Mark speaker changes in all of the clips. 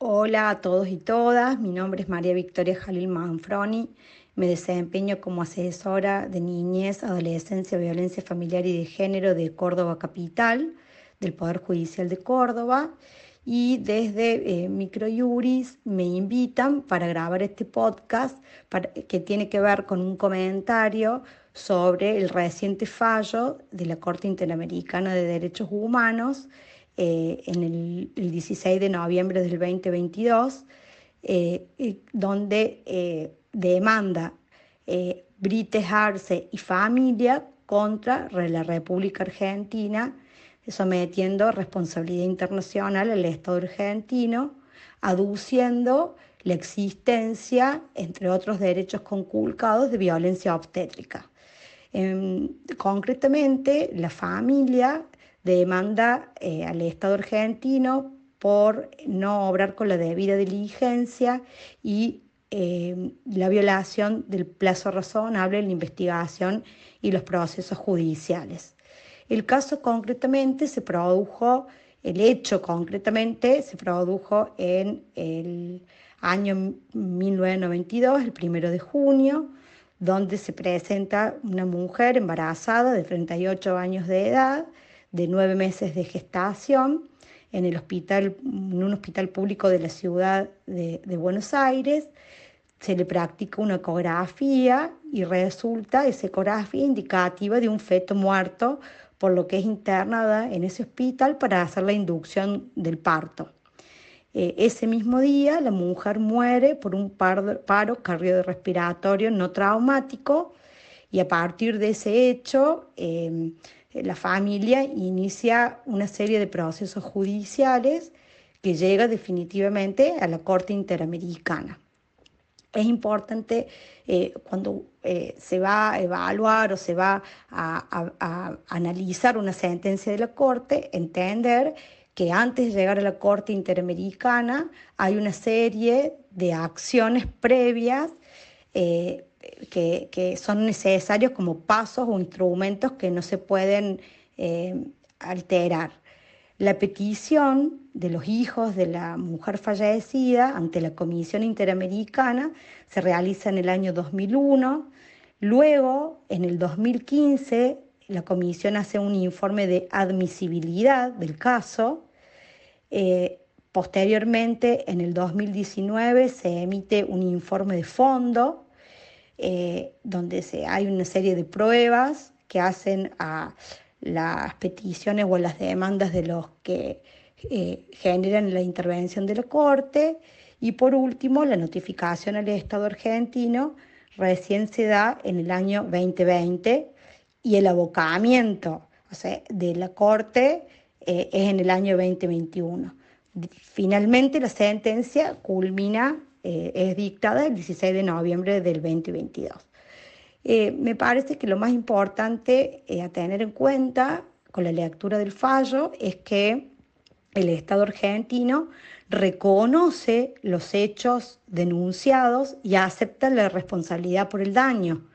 Speaker 1: Hola a todos y todas, mi nombre es María Victoria Jalil Manfroni, me desempeño como asesora de niñez, adolescencia, violencia familiar y de género de Córdoba Capital, del Poder Judicial de Córdoba, y desde eh, Microjuris me invitan para grabar este podcast que tiene que ver con un comentario sobre el reciente fallo de la Corte Interamericana de Derechos Humanos eh, en el, 16 de noviembre del 2022, eh, donde eh, demanda Brites Arce y familia contra la República Argentina, sometiendo responsabilidad internacional al Estado argentino, aduciendo la existencia, entre otros derechos conculcados, de violencia obstétrica. Em, concretamente, la familia demanda eh, al Estado argentino por no obrar con la debida diligencia y eh, la violación del plazo razonable en la investigación y los procesos judiciales. El caso concretamente se produjo, el hecho concretamente se produjo en el año 1992, el primero de junio, donde se presenta una mujer embarazada de 38 años de edad, de nueve meses de gestación en, el hospital, en un hospital público de la ciudad de, Buenos Aires. Se le practica una ecografía y resulta esa ecografía indicativa de un feto muerto, por lo que es internada en ese hospital para hacer la inducción del parto. Eh, ese mismo día la mujer muere por un paro cardiorrespiratorio no traumático y a partir de ese hecho eh, la familia inicia una serie de procesos judiciales que llega definitivamente a la Corte Interamericana. Es importante eh, cuando eh, se va a evaluar o se va a, analizar una sentencia de la Corte, entender que antes de llegar a la Corte Interamericana hay una serie de acciones previas que, son necesarios como pasos o instrumentos que no se pueden eh, alterar. La petición de los hijos de la mujer fallecida ante la Comisión Interamericana se realiza en el año 2001. Luego, en el 2015, la Comisión hace un informe de admisibilidad del caso. Eh, posteriormente, en el 2019, se emite un informe de fondo eh, donde se, hay una serie de pruebas que hacen a las peticiones o las demandas de los que eh, generan la intervención de la Corte. Y por último, la notificación al Estado argentino recién se da en el año 2020 y el abocamiento de la Corte eh, es en el año 2021. Finalmente, la sentencia culmina eh, es dictada el 16 de noviembre del 2022. Eh, me parece que lo más importante eh, a tener en cuenta con la lectura del fallo es que el Estado argentino reconoce los hechos denunciados y acepta la responsabilidad por el daño.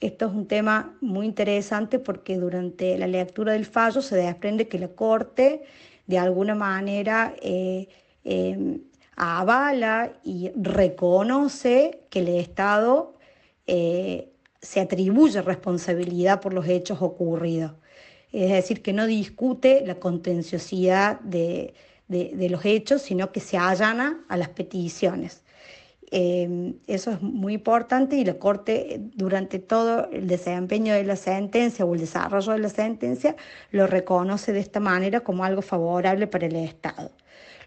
Speaker 1: Esto es un tema muy interesante porque durante la lectura del fallo se desprende que la Corte de alguna manera avala y reconoce que el Estado eh, se atribuye responsabilidad por los hechos ocurridos. Es decir, que no discute la contenciosidad de, los hechos, sino que se allana a las peticiones. Eh, eso es muy importante y la Corte durante todo el desempeño de la sentencia o el desarrollo de la sentencia lo reconoce de esta manera como algo favorable para el Estado.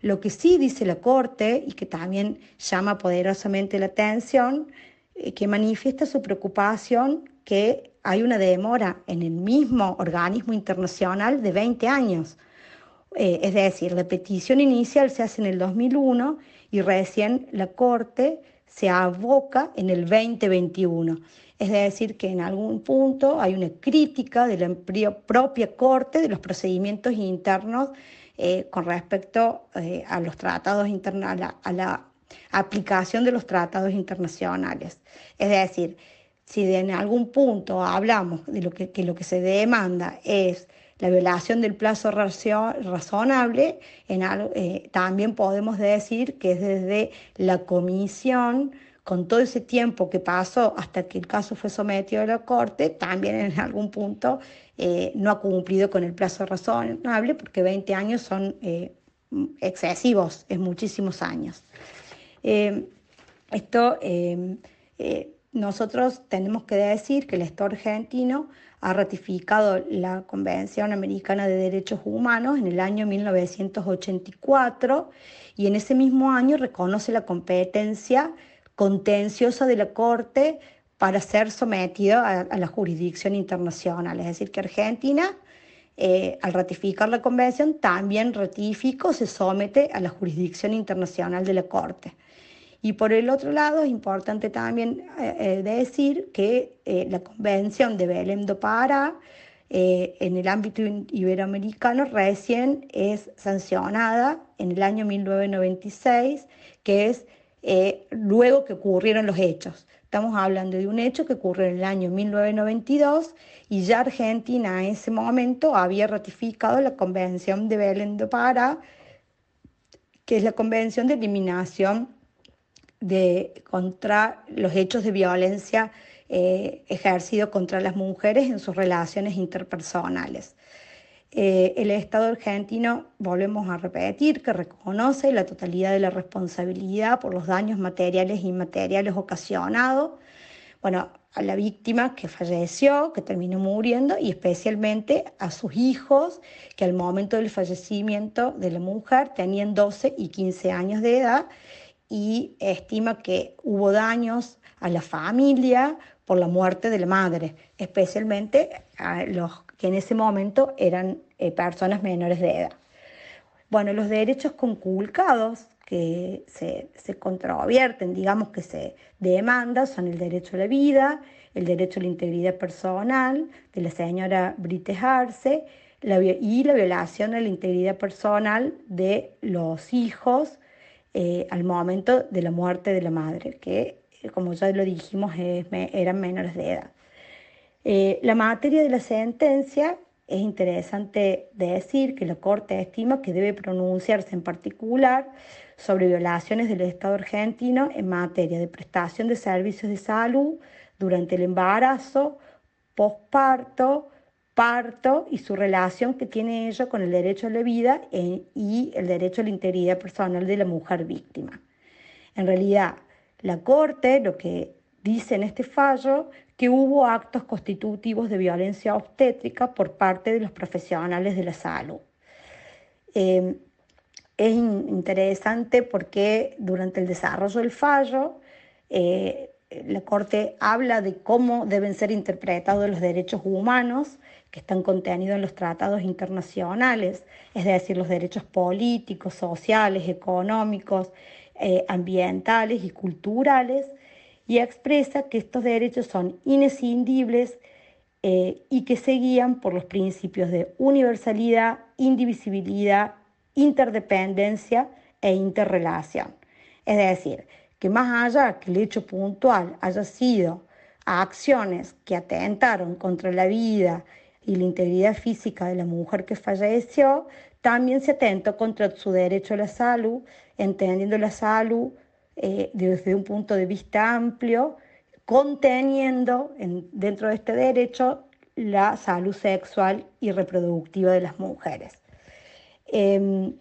Speaker 1: Lo que sí dice la Corte y que también llama poderosamente la atención, eh, que manifiesta su preocupación que hay una demora en el mismo organismo internacional de 20 años. Eh, es decir, la petición inicial se hace en el 2001 y recién la Corte se aboca en el 2021. Es decir, que en algún punto hay una crítica de la propia Corte de los procedimientos internos eh, con respecto eh, a los tratados internacionales, a la aplicación de los tratados internacionales. Es decir, si en algún punto hablamos de lo que, lo que se demanda es la violación del plazo razonable, en eh, también podemos decir que es desde la comisión, con todo ese tiempo que pasó hasta que el caso fue sometido a la Corte, también en algún punto eh, no ha cumplido con el plazo razonable, porque 20 años son eh, excesivos, es muchísimos años. esto nosotros tenemos que decir que el Estado argentino ha ratificado la Convención Americana de Derechos Humanos en el año 1984 y en ese mismo año reconoce la competencia contenciosa de la Corte para ser sometido a, la jurisdicción internacional. Es decir, que Argentina, eh, al ratificar la convención, también ratificó, se somete a la jurisdicción internacional de la Corte. Y por el otro lado, es importante también eh, eh, decir que eh, la Convención de Belém do Pará, en el ámbito iberoamericano, recién es sancionada en el año 1996, que es luego que ocurrieron los hechos. Estamos hablando de un hecho que ocurrió en el año 1992 y ya Argentina en ese momento había ratificado la Convención de Belém do Pará, que es la Convención de Eliminación de, contra los hechos de violencia eh, ejercidos contra las mujeres en sus relaciones interpersonales. Eh, el Estado argentino, volvemos a repetir, que reconoce la totalidad de la responsabilidad por los daños materiales e inmateriales ocasionados, bueno, a la víctima que falleció, que terminó muriendo, y especialmente a sus hijos, que al momento del fallecimiento de la mujer tenían 12 y 15 años de edad y estima que hubo daños a la familia por la muerte de la madre, especialmente a los que en ese momento eran eh, personas menores de edad. Bueno, los derechos conculcados que se, se controvierten, digamos que se demandan, son el derecho a la vida, el derecho a la integridad personal de la señora Brite Arce y la violación a la integridad personal de los hijos eh, al momento de la muerte de la madre, que eh, como ya lo dijimos eran menores de edad. Eh, la materia de la sentencia es interesante decir que la Corte estima que debe pronunciarse en particular sobre violaciones del Estado argentino en materia de prestación de servicios de salud durante el embarazo, posparto, parto y su relación que tiene ello con el derecho a la vida y el derecho a la integridad personal de la mujer víctima. En realidad, la Corte lo que dice en este fallo que hubo actos constitutivos de violencia obstétrica por parte de los profesionales de la salud. Eh, es interesante porque durante el desarrollo del fallo, eh, la Corte habla de cómo deben ser interpretados los derechos humanos que están contenidos en los tratados internacionales, es decir, los derechos políticos, sociales, económicos, eh, ambientales y culturales, y expresa que estos derechos son inescindibles eh, y que se guían por los principios de universalidad, indivisibilidad, interdependencia e interrelación. Es decir, que más allá que el hecho puntual haya sido acciones que atentaron contra la vida y la integridad física de la mujer que falleció, también se atentó contra su derecho a la salud, entendiendo la salud eh, desde un punto de vista amplio, conteniendo dentro de este derecho la salud sexual y reproductiva de las mujeres. Em,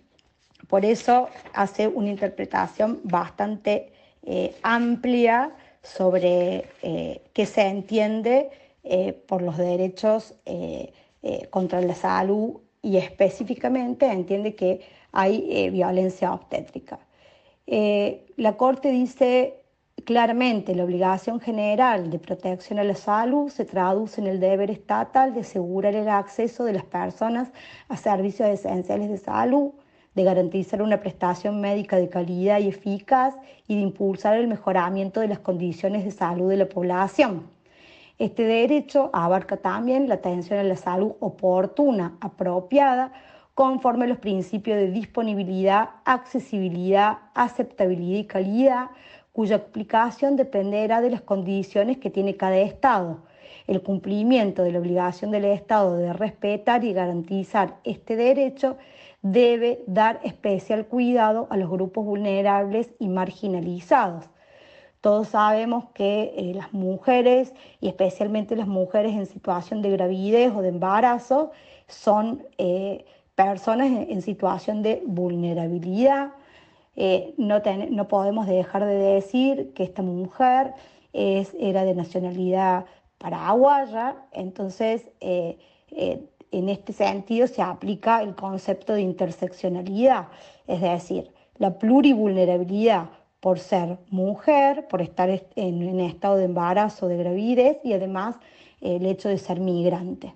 Speaker 1: por eso hace una interpretación bastante eh, amplia sobre eh, qué se entiende por los derechos contra la salud y específicamente entiende que hay violencia obstétrica. La Corte dice claramente la obligación general de protección a la salud se traduce en el deber estatal de asegurar el acceso de las personas a servicios esenciales de salud, de garantizar una prestación médica de calidad y eficaz y de impulsar el mejoramiento de las condiciones de salud de la población. Este derecho abarca también la atención a la salud oportuna, apropiada, conforme a los principios de disponibilidad, accesibilidad, aceptabilidad y calidad, cuya aplicación dependerá de las condiciones que tiene cada Estado. el cumplimiento de la obligación del Estado de respetar y garantizar este derecho debe dar especial cuidado a los grupos vulnerables y marginalizados. Todos sabemos que eh, las mujeres, y especialmente las mujeres en situación de gravidez o de embarazo, son eh, personas en, situación de vulnerabilidad. Eh, no, podemos dejar de decir que esta mujer era de nacionalidad paraguaya, entonces en este sentido se aplica el concepto de interseccionalidad, es decir, la plurivulnerabilidad por ser mujer, por estar en un estado de embarazo, de gravidez y además el hecho de ser migrante.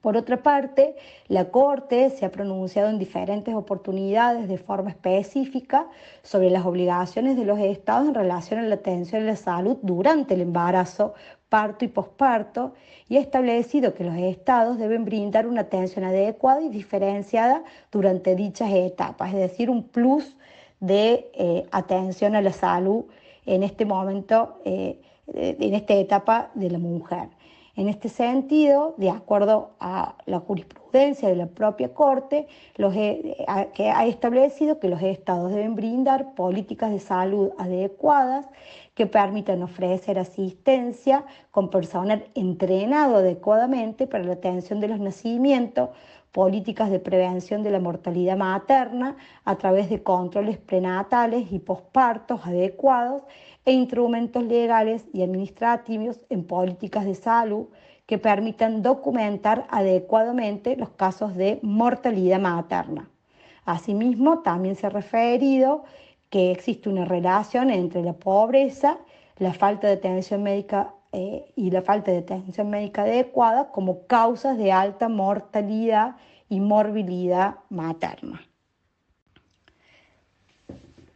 Speaker 1: Por otra parte, la Corte se ha pronunciado en diferentes oportunidades de forma específica sobre las obligaciones de los estados en relación a la atención a la salud durante el embarazo, parto y posparto y ha establecido que los estados deben brindar una atención adecuada y diferenciada durante dichas etapas, es decir, un plus de eh, atención a la salud en este momento, eh, en esta etapa de la mujer. En este sentido, de acuerdo a la jurisprudencia de la propia Corte, los, que ha establecido que los estados deben brindar políticas de salud adecuadas que permitan ofrecer asistencia con personal entrenado adecuadamente para la atención de los nacimientos, políticas de prevención de la mortalidad materna a través de controles prenatales y pospartos adecuados e instrumentos legales y administrativos en políticas de salud que permitan documentar adecuadamente los casos de mortalidad materna. Asimismo, también se ha referido que existe una relación entre la pobreza, la falta de atención médica eh, y la falta de atención médica adecuada como causas de alta mortalidad y morbilidad materna.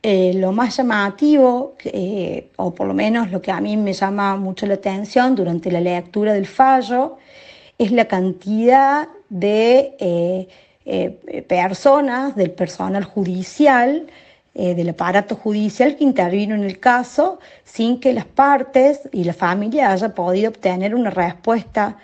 Speaker 1: Eh, lo más llamativo, eh, o por lo menos lo que a mí me llama mucho la atención durante la lectura del fallo, es la cantidad de eh, personas, del personal judicial, del aparato judicial que intervino en el caso sin que las partes y la familia haya podido obtener una respuesta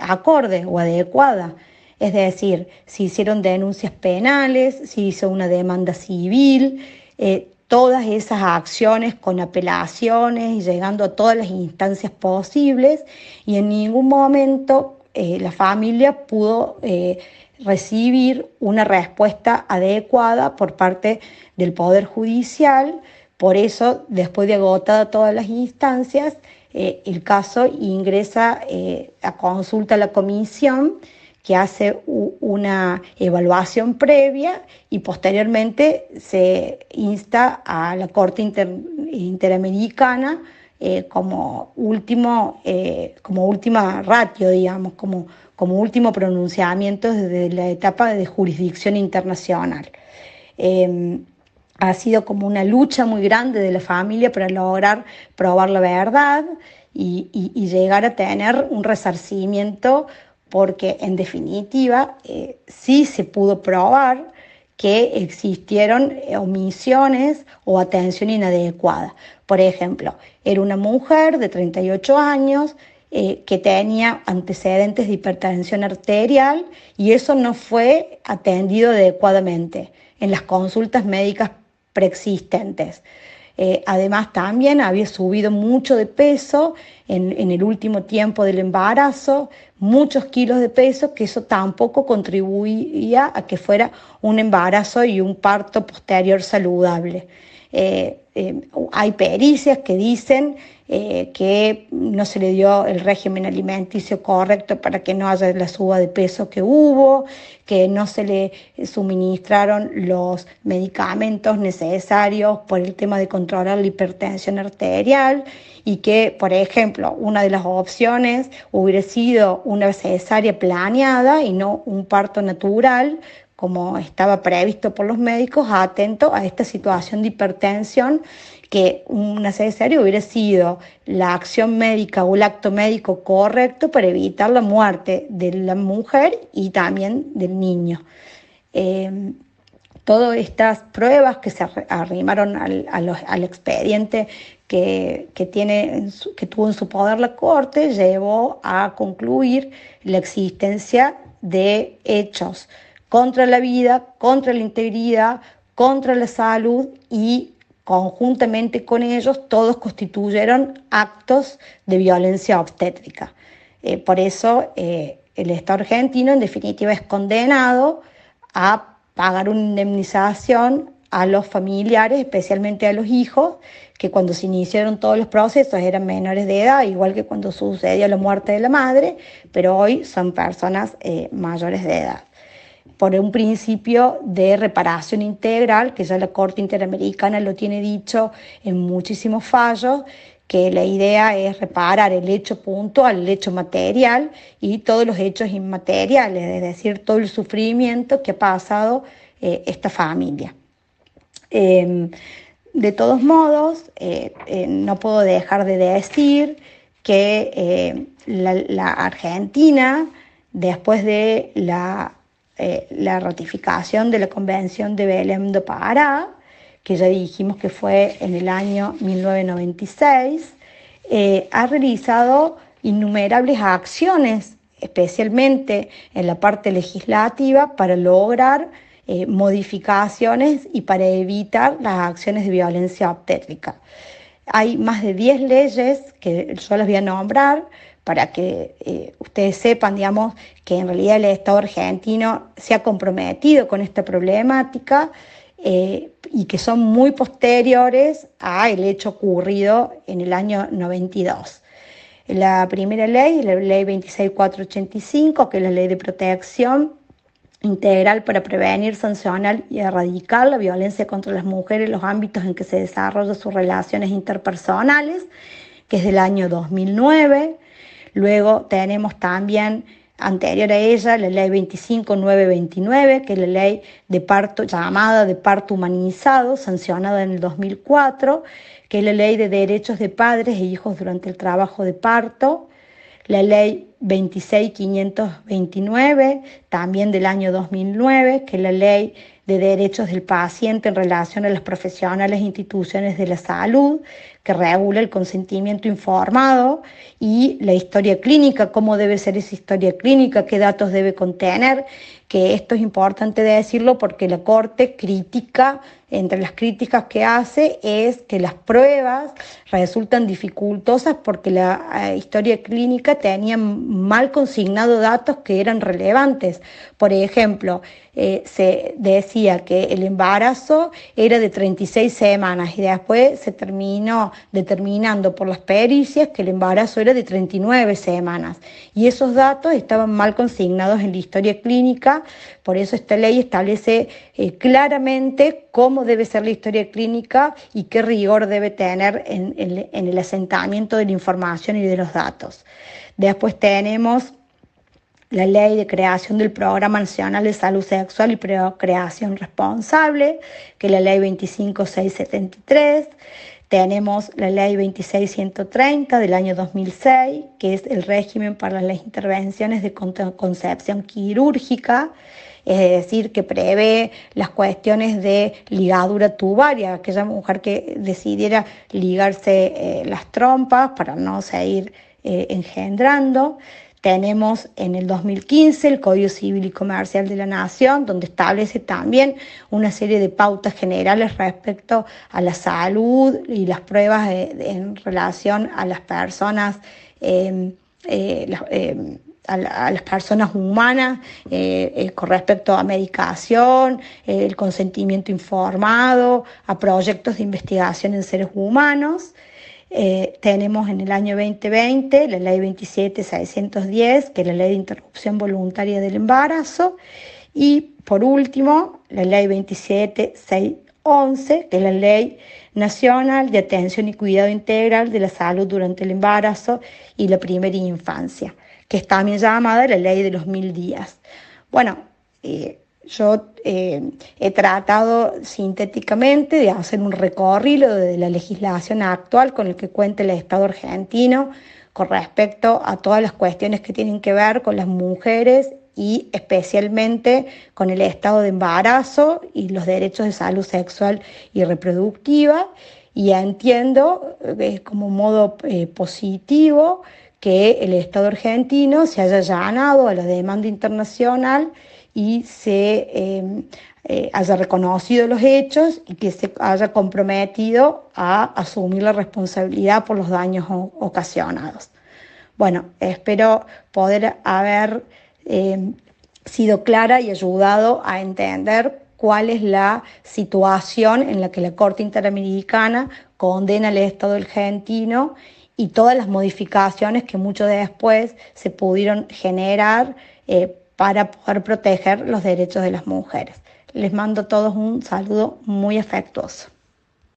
Speaker 1: acorde o adecuada. Es decir, si hicieron denuncias penales, si hizo una demanda civil, eh, todas esas acciones con apelaciones y llegando a todas las instancias posibles y en ningún momento eh, la familia pudo eh, recibir una respuesta adecuada por parte del Poder Judicial. Por eso, después de agotada todas las instancias, el caso ingresa a consulta a la comisión que hace una evaluación previa y posteriormente se insta a la Corte Interamericana eh, como, último, eh, como última ratio, digamos, como, como último pronunciamiento desde la etapa de jurisdicción internacional. Em, ha sido como una lucha muy grande de la familia para lograr probar la verdad y, y llegar a tener un resarcimiento porque en definitiva eh, sí se pudo probar que existieron eh, omisiones o atención inadecuada. Por ejemplo, era una mujer de 38 años eh, que tenía antecedentes de hipertensión arterial y eso no fue atendido adecuadamente en las consultas médicas preexistentes. Eh, además, también había subido mucho de peso en, el último tiempo del embarazo, muchos kilos de peso, que eso tampoco contribuía a que fuera un embarazo y un parto posterior saludable. Eh, eh, hay pericias que dicen eh, que no se le dio el régimen alimenticio correcto para que no haya la suba de peso que hubo, que no se le suministraron los medicamentos necesarios por el tema de controlar la hipertensión arterial y que, por ejemplo, una de las opciones hubiera sido una cesárea planeada y no un parto natural, como estaba previsto por los médicos, atento a esta situación de hipertensión que una necesario hubiera sido la acción médica o el acto médico correcto para evitar la muerte de la mujer y también del niño. Em, todas estas pruebas que se arrimaron al, expediente que, que, tiene, que tuvo en su poder la Corte, llevó a concluir la existencia de hechos contra la vida, contra la integridad, contra la salud y conjuntamente con ellos todos constituyeron actos de violencia obstétrica. Eh, por eso eh, el Estado argentino en definitiva es condenado a pagar una indemnización a los familiares, especialmente a los hijos, que cuando se iniciaron todos los procesos eran menores de edad, igual que cuando sucedió la muerte de la madre, pero hoy son personas eh, mayores de edad. Por un principio de reparación integral, que ya la Corte Interamericana lo tiene dicho en muchísimos fallos, que la idea es reparar el hecho puntual, el hecho material y todos los hechos inmateriales, es decir, todo el sufrimiento que ha pasado eh, esta familia. Em, de todos modos, eh, eh, no puedo dejar de decir que la, Argentina, después de la, la, ratificación de la Convención de Belém do Pará, que ya dijimos que fue en el año 1996, eh, ha realizado innumerables acciones, especialmente en la parte legislativa, para lograr eh, modificaciones y para evitar las acciones de violencia obstétrica. Hay más de 10 leyes que yo las voy a nombrar para que eh, ustedes sepan, digamos, que en realidad el Estado argentino se ha comprometido con esta problemática eh, y que son muy posteriores al hecho ocurrido en el año 92. La primera ley, la ley 26485, que es la ley de protección integral para prevenir, sancionar y erradicar la violencia contra las mujeres en los ámbitos en que se desarrollan sus relaciones interpersonales, que es del año 2009. Luego tenemos también anterior a ella, la ley 25929, que es la ley de parto llamada de parto humanizado, sancionada en el 2004, que es la ley de derechos de padres e hijos durante el trabajo de parto, la ley 26529, también del año 2009, que es la ley de derechos del paciente en relación a las profesionales e instituciones de la salud, que regula el consentimiento informado y la historia clínica, cómo debe ser esa historia clínica, qué datos debe contener, que esto es importante decirlo porque la Corte crítica, entre las críticas que hace, es que las pruebas resultan dificultosas porque la eh, historia clínica tenía mal consignado datos que eran relevantes. Por ejemplo, eh, se decía que el embarazo era de 36 semanas y después se terminó determinando por las pericias que el embarazo era de 39 semanas. Y esos datos estaban mal consignados en la historia clínica, por eso esta ley establece eh, claramente cómo debe ser la historia clínica y qué rigor debe tener en, en el asentamiento de la información y de los datos. Después tenemos la ley de creación del Programa Nacional de Salud Sexual y Procreación Responsable, que es la ley 25673. Tenemos la ley 26130 del año 2006, que es el régimen para las intervenciones de concepción quirúrgica, es decir, que prevé las cuestiones de ligadura tubaria, aquella mujer que decidiera ligarse eh, las trompas para no seguir eh, engendrando. Tenemos en el 2015 el Código Civil y Comercial de la Nación, donde establece también una serie de pautas generales respecto a la salud y las pruebas en relación a las personas. Em, eh, em, a, las personas humanas eh, eh, con respecto a medicación, el consentimiento informado, a proyectos de investigación en seres humanos. Eh, tenemos en el año 2020 la ley 27610, que es la ley de interrupción voluntaria del embarazo, y por último la ley 27611, que es la ley nacional de atención y cuidado integral de la salud durante el embarazo y la primera infancia, que es también llamada la ley de los mil días. Bueno, eh, yo eh, he tratado sintéticamente de hacer un recorrido de la legislación actual con el que cuenta el Estado argentino con respecto a todas las cuestiones que tienen que ver con las mujeres y especialmente con el estado de embarazo y los derechos de salud sexual y reproductiva. Y entiendo eh, como modo eh, positivo que el Estado argentino se haya ganado a la demanda internacional y se em, eh, haya reconocido los hechos y que se haya comprometido a asumir la responsabilidad por los daños ocasionados. Bueno, espero poder haber em, sido clara y ayudado a entender cuál es la situación en la que la Corte Interamericana condena al Estado argentino y todas las modificaciones que mucho después se pudieron generar eh, para poder proteger los derechos de las mujeres. Les mando a todos un saludo muy afectuoso.